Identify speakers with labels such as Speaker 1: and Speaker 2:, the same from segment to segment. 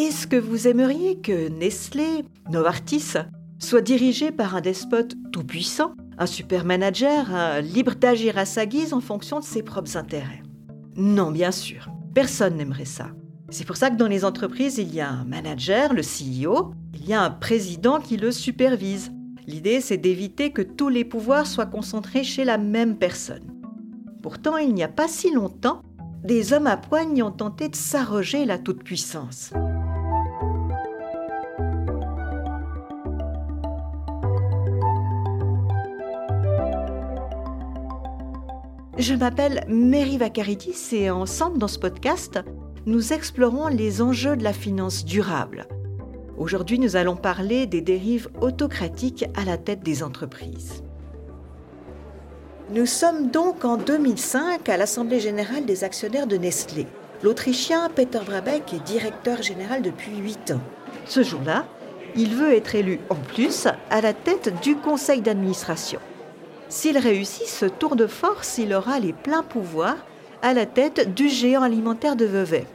Speaker 1: Est-ce que vous aimeriez que Nestlé, Novartis, soit dirigé par un despote tout-puissant, un super manager, libre d'agir à sa guise en fonction de ses propres intérêts? Non, bien sûr. Personne n'aimerait ça. C'est pour ça que dans les entreprises, il y a un manager, le CEO, il y a un président qui le supervise. L'idée, c'est d'éviter que tous les pouvoirs soient concentrés chez la même personne. Pourtant, il n'y a pas si longtemps, des hommes à poigne ont tenté de s'arroger la toute-puissance. Je m'appelle Mary Vacaridis et ensemble dans ce podcast, nous explorons les enjeux de la finance durable. Aujourd'hui, nous allons parler des dérives autocratiques à la tête des entreprises. Nous sommes donc en 2005 à l'Assemblée générale des actionnaires de Nestlé. L'Autrichien Peter Brabeck est directeur général depuis 8 ans. Ce jour-là, il veut être élu en plus à la tête du conseil d'administration. S'il réussit ce tour de force, il aura les pleins pouvoirs à la tête du géant alimentaire de Vevey.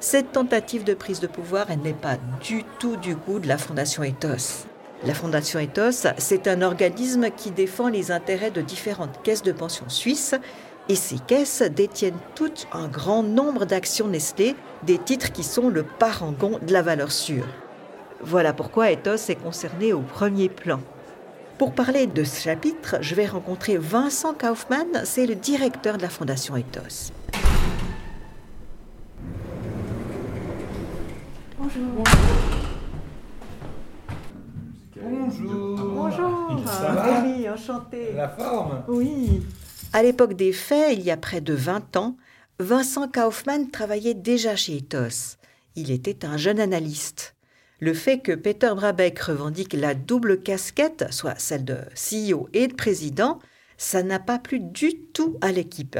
Speaker 1: Cette tentative de prise de pouvoir, elle n'est pas du tout du goût de la Fondation Ethos. La Fondation Ethos, c'est un organisme qui défend les intérêts de différentes caisses de pension suisses et ces caisses détiennent toutes un grand nombre d'actions Nestlé, des titres qui sont le parangon de la valeur sûre. Voilà pourquoi Ethos est concerné au premier plan. Pour parler de ce chapitre, je vais rencontrer Vincent Kaufmann, c'est le directeur de la Fondation Ethos.
Speaker 2: Bonjour.
Speaker 3: Bonjour.
Speaker 1: Bonjour.
Speaker 3: Ça va
Speaker 1: Oui, enchanté.
Speaker 3: La forme
Speaker 1: Oui. À l'époque des faits, il y a près de 20 ans, Vincent Kaufmann travaillait déjà chez Ethos. Il était un jeune analyste. Le fait que Peter Brabeck revendique la double casquette, soit celle de CEO et de président, ça n'a pas plu du tout à l'équipe.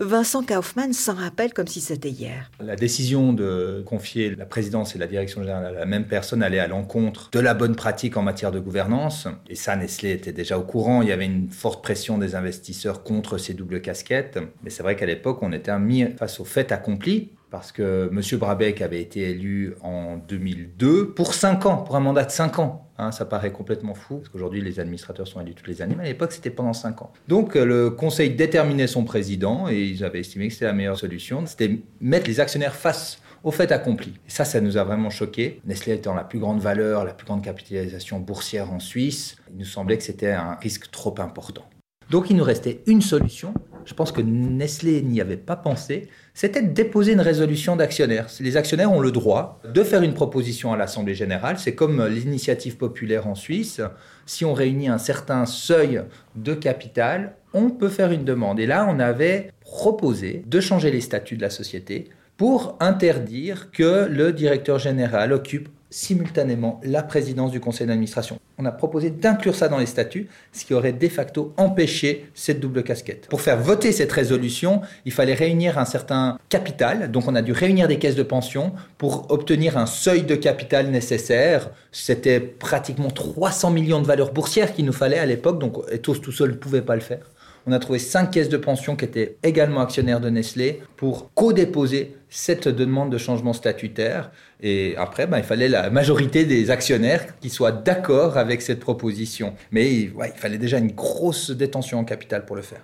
Speaker 1: Vincent Kaufmann s'en rappelle comme si c'était hier.
Speaker 3: La décision de confier la présidence et la direction générale à la même personne allait à l'encontre de la bonne pratique en matière de gouvernance. Et ça, Nestlé était déjà au courant. Il y avait une forte pression des investisseurs contre ces doubles casquettes. Mais c'est vrai qu'à l'époque, on était mis face au fait accompli parce que M. Brabeck avait été élu en 2002 pour 5 ans, pour un mandat de 5 ans. Hein, ça paraît complètement fou, parce qu'aujourd'hui les administrateurs sont élus toutes les années, mais à l'époque c'était pendant 5 ans. Donc euh, le conseil déterminait son président et ils avaient estimé que c'était la meilleure solution, c'était mettre les actionnaires face au fait accompli. Et ça, ça nous a vraiment choqué. Nestlé étant la plus grande valeur, la plus grande capitalisation boursière en Suisse, il nous semblait que c'était un risque trop important. Donc il nous restait une solution, je pense que Nestlé n'y avait pas pensé, c'était de déposer une résolution d'actionnaires. Les actionnaires ont le droit de faire une proposition à l'Assemblée générale. C'est comme l'initiative populaire en Suisse. Si on réunit un certain seuil de capital, on peut faire une demande. Et là, on avait proposé de changer les statuts de la société pour interdire que le directeur général occupe simultanément la présidence du conseil d'administration. On a proposé d'inclure ça dans les statuts, ce qui aurait de facto empêché cette double casquette. Pour faire voter cette résolution, il fallait réunir un certain capital, donc on a dû réunir des caisses de pension pour obtenir un seuil de capital nécessaire. C'était pratiquement 300 millions de valeurs boursières qu'il nous fallait à l'époque, donc tous tout seul ne pouvait pas le faire. On a trouvé cinq caisses de pension qui étaient également actionnaires de Nestlé pour co-déposer cette demande de changement statutaire. Et après, ben, il fallait la majorité des actionnaires qui soient d'accord avec cette proposition. Mais il fallait déjà une grosse détention en capital pour le faire.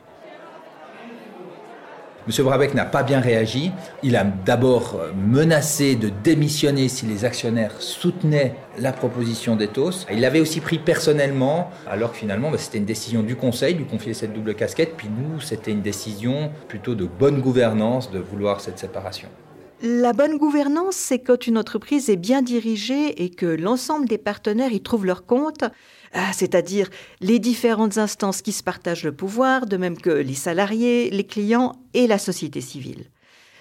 Speaker 3: M. Brabeck n'a pas bien réagi. Il a d'abord euh, menacé de démissionner si les actionnaires soutenaient la proposition d'Ethos. Il l'avait aussi pris personnellement, alors que finalement bah, c'était une décision du Conseil de lui confier cette double casquette. Puis nous, c'était une décision plutôt de bonne gouvernance de vouloir cette séparation.
Speaker 1: La bonne gouvernance, c'est quand une entreprise est bien dirigée et que l'ensemble des partenaires y trouvent leur compte, ah, c'est-à-dire les différentes instances qui se partagent le pouvoir, de même que les salariés, les clients et la société civile.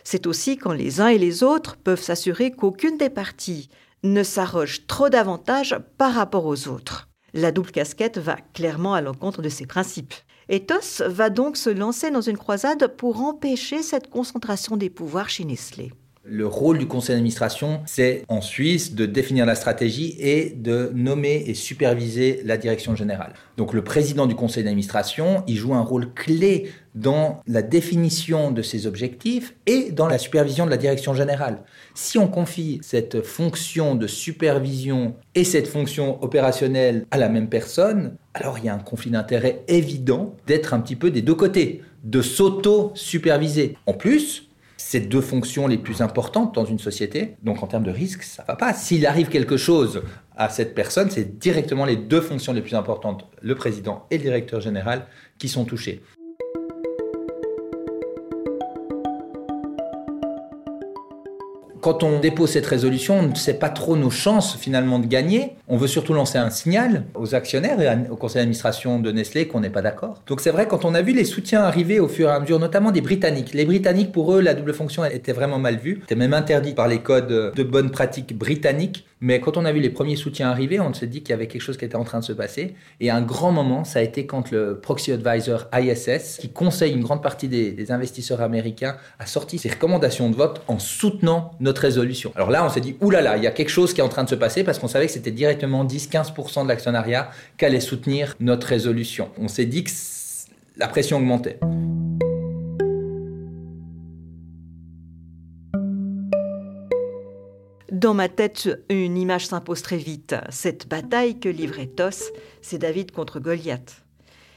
Speaker 1: C'est aussi quand les uns et les autres peuvent s'assurer qu'aucune des parties ne s'arroge trop d'avantages par rapport aux autres. La double casquette va clairement à l'encontre de ces principes. Ethos va donc se lancer dans une croisade pour empêcher cette concentration des pouvoirs chez Nestlé.
Speaker 3: Le rôle du conseil d'administration, c'est en Suisse de définir la stratégie et de nommer et superviser la direction générale. Donc le président du conseil d'administration, il joue un rôle clé dans la définition de ses objectifs et dans la supervision de la direction générale. Si on confie cette fonction de supervision et cette fonction opérationnelle à la même personne, alors il y a un conflit d'intérêt évident d'être un petit peu des deux côtés, de s'auto-superviser. En plus, ces deux fonctions les plus importantes dans une société. Donc en termes de risque, ça va pas. S'il arrive quelque chose à cette personne, c'est directement les deux fonctions les plus importantes, le président et le directeur général, qui sont touchés. Quand on dépose cette résolution, on ne sait pas trop nos chances finalement de gagner. On veut surtout lancer un signal aux actionnaires et au conseil d'administration de Nestlé qu'on n'est pas d'accord. Donc c'est vrai, quand on a vu les soutiens arriver au fur et à mesure, notamment des Britanniques, les Britanniques, pour eux, la double fonction était vraiment mal vue. C'était même interdit par les codes de bonne pratique britanniques. Mais quand on a vu les premiers soutiens arriver, on s'est dit qu'il y avait quelque chose qui était en train de se passer. Et un grand moment, ça a été quand le proxy advisor ISS, qui conseille une grande partie des, des investisseurs américains, a sorti ses recommandations de vote en soutenant notre résolution. Alors là, on s'est dit, oulala, il y a quelque chose qui est en train de se passer parce qu'on savait que c'était directement 10-15% de l'actionnariat qu'allait soutenir notre résolution. On s'est dit que la pression augmentait.
Speaker 1: Dans ma tête, une image s'impose très vite. Cette bataille que livrait Tos, c'est David contre Goliath.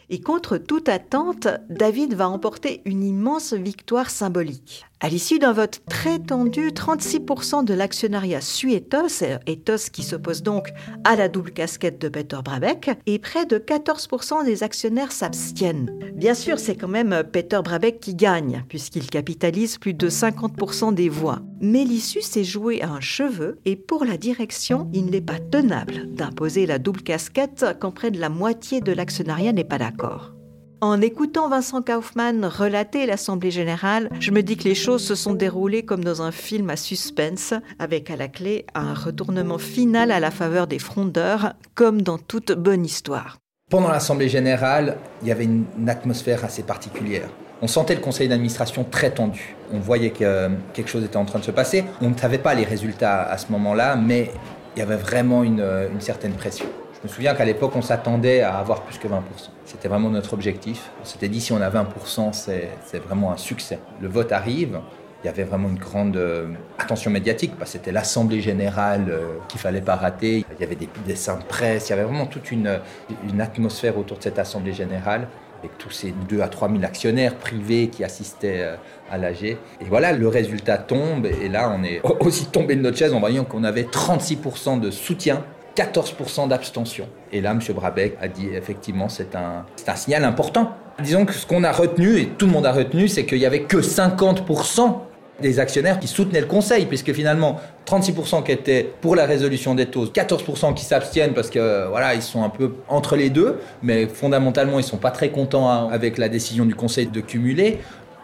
Speaker 1: Et contre toute attente, David va emporter une immense victoire symbolique. À l'issue d'un vote très tendu, 36% de l'actionnariat suit Ethos, Ethos qui s'oppose donc à la double casquette de Peter Brabeck, et près de 14% des actionnaires s'abstiennent. Bien sûr, c'est quand même Peter Brabeck qui gagne, puisqu'il capitalise plus de 50% des voix. Mais l'issue s'est jouée à un cheveu, et pour la direction, il n'est pas tenable d'imposer la double casquette quand près de la moitié de l'actionnariat n'est pas d'accord. En écoutant Vincent Kaufmann relater l'Assemblée générale, je me dis que les choses se sont déroulées comme dans un film à suspense, avec à la clé un retournement final à la faveur des frondeurs, comme dans toute bonne histoire.
Speaker 3: Pendant l'Assemblée générale, il y avait une, atmosphère assez particulière. On sentait le conseil d'administration très tendu. On voyait que quelque chose était en train de se passer. On ne savait pas les résultats à ce moment-là, mais il y avait vraiment une certaine pression. Je me souviens qu'à l'époque, on s'attendait à avoir plus que 20%. C'était vraiment notre objectif. On s'était dit, si on a 20%, c'est vraiment un succès. Le vote arrive. Il y avait vraiment une grande euh, attention médiatique, c'était l'Assemblée générale euh, qu'il fallait pas rater. Il y avait des dessins de presse, il y avait vraiment toute une, une atmosphère autour de cette Assemblée générale avec tous ces 2 à 3 000 actionnaires privés qui assistaient euh, à l'AG. Et voilà, le résultat tombe, et là, on est aussi tombé de notre chaise en voyant qu'on avait 36% de soutien 14% d'abstention. Et là, M. Brabeck a dit effectivement, c'est un, un signal important. Disons que ce qu'on a retenu, et tout le monde a retenu, c'est qu'il n'y avait que 50% des actionnaires qui soutenaient le Conseil, puisque finalement, 36% qui étaient pour la résolution des taux, 14% qui s'abstiennent parce que voilà, ils sont un peu entre les deux, mais fondamentalement, ils sont pas très contents hein, avec la décision du Conseil de cumuler.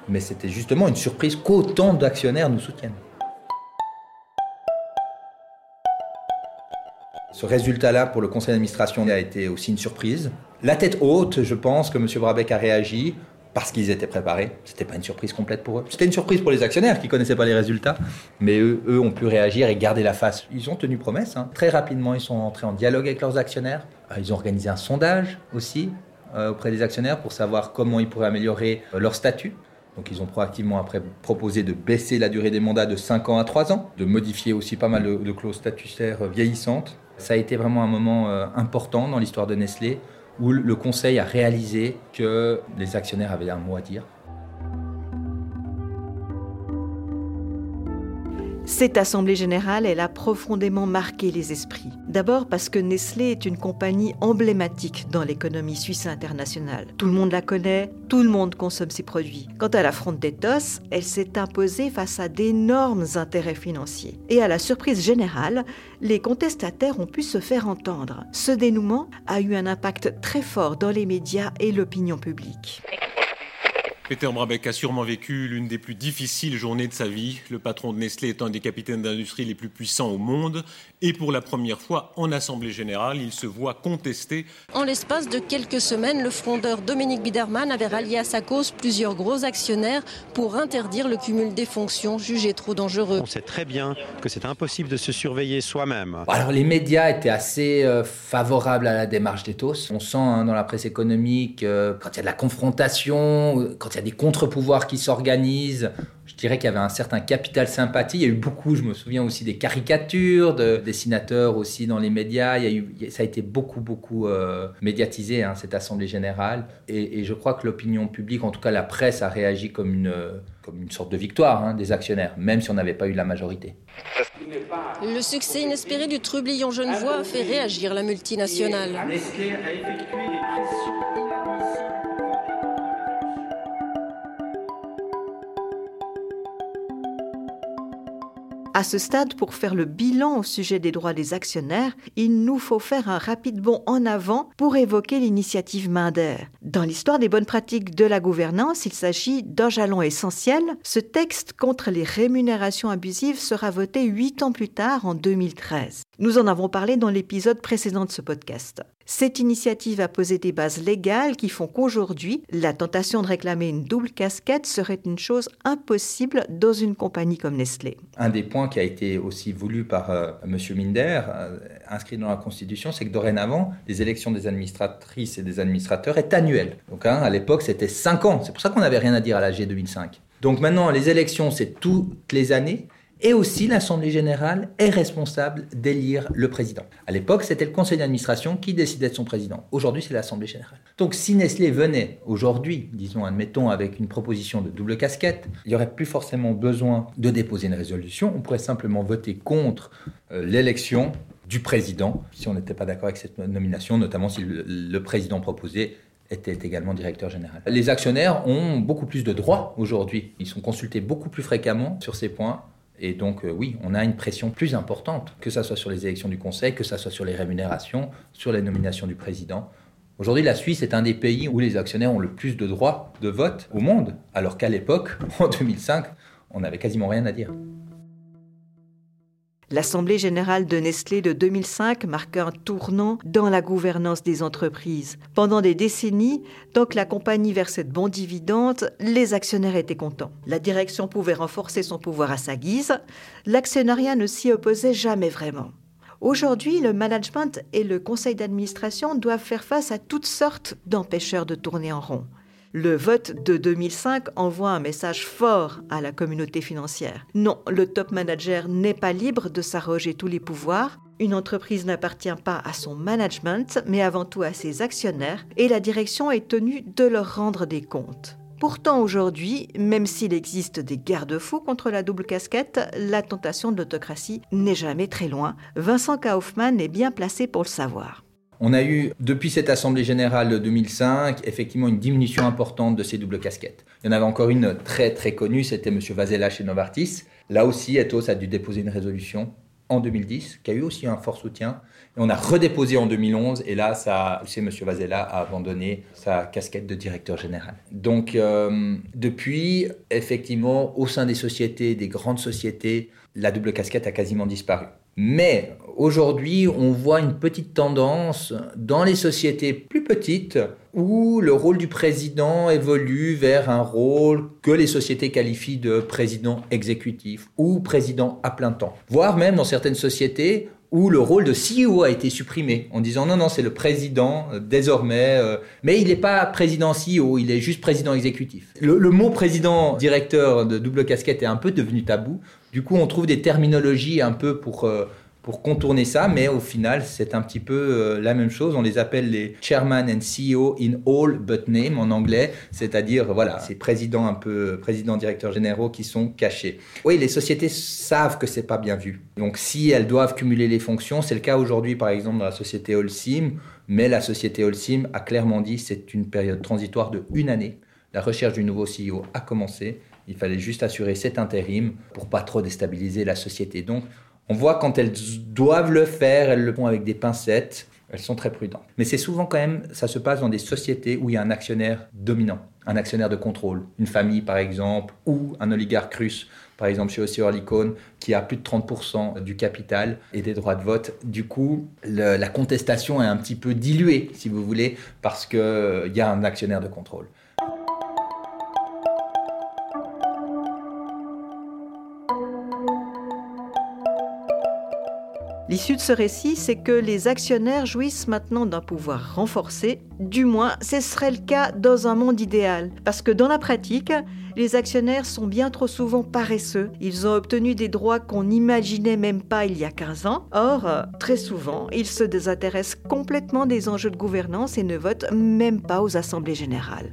Speaker 3: Mais c'était justement une surprise qu'autant d'actionnaires nous soutiennent. Ce résultat-là, pour le conseil d'administration, a été aussi une surprise. La tête haute, je pense que M. Brabeck a réagi parce qu'ils étaient préparés. Ce n'était pas une surprise complète pour eux. C'était une surprise pour les actionnaires qui ne connaissaient pas les résultats, mais eux, eux, ont pu réagir et garder la face. Ils ont tenu promesse. Hein. Très rapidement, ils sont entrés en dialogue avec leurs actionnaires. Euh, ils ont organisé un sondage aussi euh, auprès des actionnaires pour savoir comment ils pourraient améliorer euh, leur statut. Donc ils ont proactivement après proposé de baisser la durée des mandats de 5 ans à 3 ans, de modifier aussi pas mal de clauses statutaires vieillissantes ça a été vraiment un moment euh, important dans l'histoire de Nestlé où le conseil a réalisé que les actionnaires avaient un mot à dire
Speaker 1: Cette Assemblée générale, elle a profondément marqué les esprits. D'abord parce que Nestlé est une compagnie emblématique dans l'économie suisse internationale. Tout le monde la connaît, tout le monde consomme ses produits. Quant à la fronde d'Ethos, elle s'est imposée face à d'énormes intérêts financiers. Et à la surprise générale, les contestataires ont pu se faire entendre. Ce dénouement a eu un impact très fort dans les médias et l'opinion publique.
Speaker 2: Peter Brabeck a sûrement vécu l'une des plus difficiles journées de sa vie. Le patron de Nestlé est un des capitaines d'industrie les plus puissants au monde. Et pour la première fois, en Assemblée générale, il se voit contesté.
Speaker 4: En l'espace de quelques semaines, le frondeur Dominique Biderman avait rallié à sa cause plusieurs gros actionnaires pour interdire le cumul des fonctions jugées trop dangereux.
Speaker 5: On sait très bien que c'est impossible de se surveiller soi-même.
Speaker 3: Alors les médias étaient assez euh, favorables à la démarche d'Ethos. On sent hein, dans la presse économique, euh, quand il y a de la confrontation, euh, quand il y a des contre-pouvoirs qui s'organisent. Je dirais qu'il y avait un certain capital sympathie. Il y a eu beaucoup, je me souviens aussi des caricatures de dessinateurs aussi dans les médias. Il y a eu, ça a été beaucoup, beaucoup euh, médiatisé, hein, cette Assemblée générale. Et, je crois que l'opinion publique, en tout cas la presse, a réagi comme une, comme une sorte de victoire hein, des actionnaires, même si on n'avait pas eu la majorité.
Speaker 4: Le succès inespéré du trublion genevois a fait réagir la multinationale.
Speaker 1: À ce stade, pour faire le bilan au sujet des droits des actionnaires, il nous faut faire un rapide bond en avant pour évoquer l'initiative Minder. Dans l'histoire des bonnes pratiques de la gouvernance, il s'agit d'un jalon essentiel. Ce texte contre les rémunérations abusives sera voté huit ans plus tard, en 2013. Nous en avons parlé dans l'épisode précédent de ce podcast. Cette initiative a posé des bases légales qui font qu'aujourd'hui, la tentation de réclamer une double casquette serait une chose impossible dans une compagnie comme Nestlé.
Speaker 3: Un des points qui a été aussi voulu par euh, M. Minder, euh, inscrit dans la Constitution, c'est que dorénavant, les élections des administratrices et des administrateurs est annuelles. Donc hein, à l'époque, c'était 5 ans. C'est pour ça qu'on n'avait rien à dire à la G2005. Donc maintenant, les élections, c'est toutes les années. Et aussi, l'Assemblée générale est responsable d'élire le président. À l'époque, c'était le conseil d'administration qui décidait de son président. Aujourd'hui, c'est l'Assemblée générale. Donc, si Nestlé venait aujourd'hui, disons, admettons, avec une proposition de double casquette, il n'y aurait plus forcément besoin de déposer une résolution. On pourrait simplement voter contre euh, l'élection du président si on n'était pas d'accord avec cette nomination, notamment si le président proposé était également directeur général. Les actionnaires ont beaucoup plus de droits aujourd'hui. Ils sont consultés beaucoup plus fréquemment sur ces points et donc, euh, oui, on a une pression plus importante, que ce soit sur les élections du Conseil, que ce soit sur les rémunérations, sur les nominations du président. Aujourd'hui, la Suisse est un des pays où les actionnaires ont le plus de droits de vote au monde, alors qu'à l'époque, en 2005, on n'avait quasiment rien à dire.
Speaker 1: L'Assemblée générale de Nestlé de 2005 marque un tournant dans la gouvernance des entreprises. Pendant des décennies, tant que la compagnie versait de bons dividendes, les actionnaires étaient contents. La direction pouvait renforcer son pouvoir à sa guise. L'actionnariat ne s'y opposait jamais vraiment. Aujourd'hui, le management et le conseil d'administration doivent faire face à toutes sortes d'empêcheurs de tourner en rond. Le vote de 2005 envoie un message fort à la communauté financière. Non, le top manager n'est pas libre de s'arroger tous les pouvoirs. Une entreprise n'appartient pas à son management, mais avant tout à ses actionnaires, et la direction est tenue de leur rendre des comptes. Pourtant aujourd'hui, même s'il existe des garde-fous contre la double casquette, la tentation de l'autocratie n'est jamais très loin. Vincent Kaufmann est bien placé pour le savoir.
Speaker 3: On a eu, depuis cette Assemblée générale de 2005, effectivement une diminution importante de ces doubles casquettes. Il y en avait encore une très très connue, c'était M. Vazella chez Novartis. Là aussi, Ethos a dû déposer une résolution en 2010, qui a eu aussi un fort soutien. Et on a redéposé en 2011, et là, ça, c'est M. Vazella a abandonné sa casquette de directeur général. Donc, euh, depuis, effectivement, au sein des sociétés, des grandes sociétés, la double casquette a quasiment disparu. Mais aujourd'hui, on voit une petite tendance dans les sociétés plus petites où le rôle du président évolue vers un rôle que les sociétés qualifient de président exécutif ou président à plein temps. Voire même dans certaines sociétés où le rôle de CEO a été supprimé en disant non, non, c'est le président euh, désormais, euh, mais il n'est pas président CEO, il est juste président exécutif. Le, le, mot président directeur de double casquette est un peu devenu tabou. Du coup, on trouve des terminologies un peu pour, euh, pour contourner ça, mais au final, c'est un petit peu euh, la même chose. On les appelle les chairman and CEO in all but name en anglais, c'est-à-dire, voilà, ces présidents un peu, présidents, directeurs généraux qui sont cachés. Oui, les sociétés savent que c'est pas bien vu. Donc, si elles doivent cumuler les fonctions, c'est le cas aujourd'hui, par exemple, dans la société Holcim, mais la société Holcim a clairement dit c'est une période transitoire de une année. La recherche du nouveau CEO a commencé il fallait juste assurer cet intérim pour pas trop déstabiliser la société. Donc, on voit quand elles doivent le faire, elles le font avec des pincettes. Elles sont très prudentes. Mais c'est souvent quand même, ça se passe dans des sociétés où il y a un actionnaire dominant. un actionnaire de contrôle, une famille par exemple, ou un oligarque russe, par exemple chez Ossi Orlikon, qui a plus de 30% du capital et des droits de vote. Du coup, la contestation est un petit peu diluée, si vous voulez, parce qu'il y a un actionnaire de contrôle.
Speaker 1: L'issue de ce récit, c'est que les actionnaires jouissent maintenant d'un pouvoir renforcé. Du moins, ce serait le cas dans un monde idéal. Parce que dans la pratique, les actionnaires sont bien trop souvent paresseux. Ils ont obtenu des droits qu'on n'imaginait même pas il y a 15 ans. Or, très souvent, ils se désintéressent complètement des enjeux de gouvernance et ne votent même pas aux assemblées générales.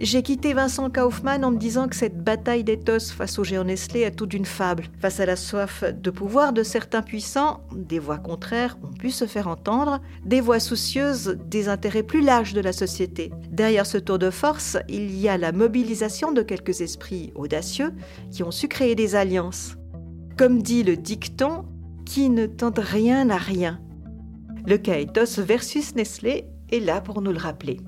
Speaker 1: J'ai quitté Vincent Kaufmann en me disant que cette bataille d'éthos face au géant Nestlé est tout d'une fable. Face à la soif de pouvoir de certains puissants, des voix contraires ont pu se faire entendre, des voix soucieuses des intérêts plus larges de la société. Derrière ce tour de force, il y a la mobilisation de quelques esprits audacieux qui ont su créer des alliances. Comme dit le dicton, qui ne tente rien n'a rien. Le cas Ethos versus Nestlé est là pour nous le rappeler.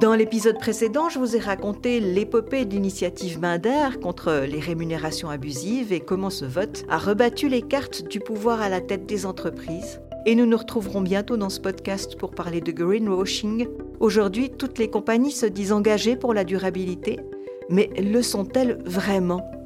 Speaker 1: Dans l'épisode précédent, je vous ai raconté l'épopée de l'initiative Minder contre les rémunérations abusives et comment ce vote a rebattu les cartes du pouvoir à la tête des entreprises. Et nous nous retrouverons bientôt dans ce podcast pour parler de greenwashing. Aujourd'hui, toutes les compagnies se disent engagées pour la durabilité, mais le sont-elles vraiment?